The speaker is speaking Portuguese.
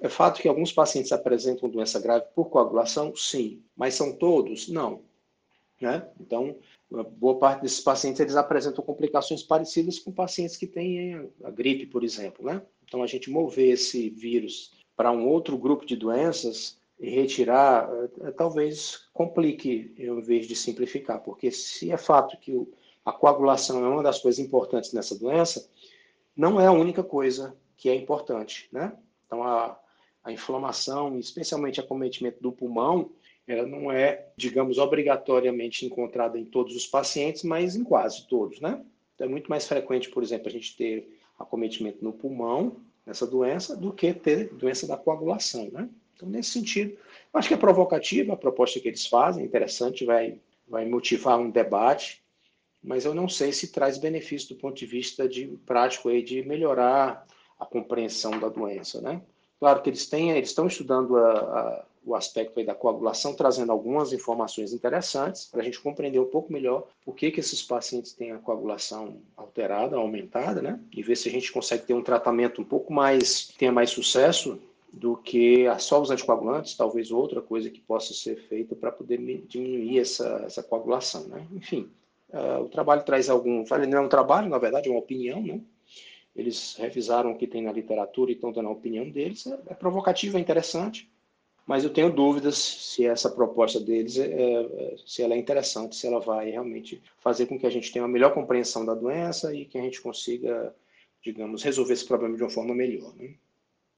É fato que alguns pacientes apresentam doença grave por coagulação? Sim. Mas são todos? Não. Né? Então, boa parte desses pacientes eles apresentam complicações parecidas com pacientes que têm a gripe, por exemplo. Né? Então, a gente mover esse vírus para um outro grupo de doenças e retirar, eh, talvez complique em vez de simplificar, porque se é fato que a coagulação é uma das coisas importantes nessa doença, não é a única coisa que é importante, né? Então, a, a inflamação, especialmente acometimento do pulmão, ela não é, digamos, obrigatoriamente encontrada em todos os pacientes, mas em quase todos, né? Então, é muito mais frequente, por exemplo, a gente ter acometimento no pulmão, nessa doença, do que ter doença da coagulação, né? Então, nesse sentido, acho que é provocativa a proposta que eles fazem, interessante, vai, vai motivar um debate, mas eu não sei se traz benefício do ponto de vista de prático aí, de melhorar a compreensão da doença, né? Claro que eles têm, eles estão estudando a, a, o aspecto da coagulação, trazendo algumas informações interessantes para a gente compreender um pouco melhor por que, que esses pacientes têm a coagulação alterada, aumentada, né? E ver se a gente consegue ter um tratamento um pouco mais, tenha mais sucesso do que só os anticoagulantes, talvez outra coisa que possa ser feita para poder diminuir essa, essa coagulação, né? Enfim, uh, o trabalho traz algum, não é um trabalho, na verdade, é uma opinião, né? Eles revisaram o que tem na literatura e estão dando a opinião deles. É, é provocativo, é interessante, mas eu tenho dúvidas se essa proposta deles é, é, se ela é interessante, se ela vai realmente fazer com que a gente tenha uma melhor compreensão da doença e que a gente consiga, digamos, resolver esse problema de uma forma melhor. Né?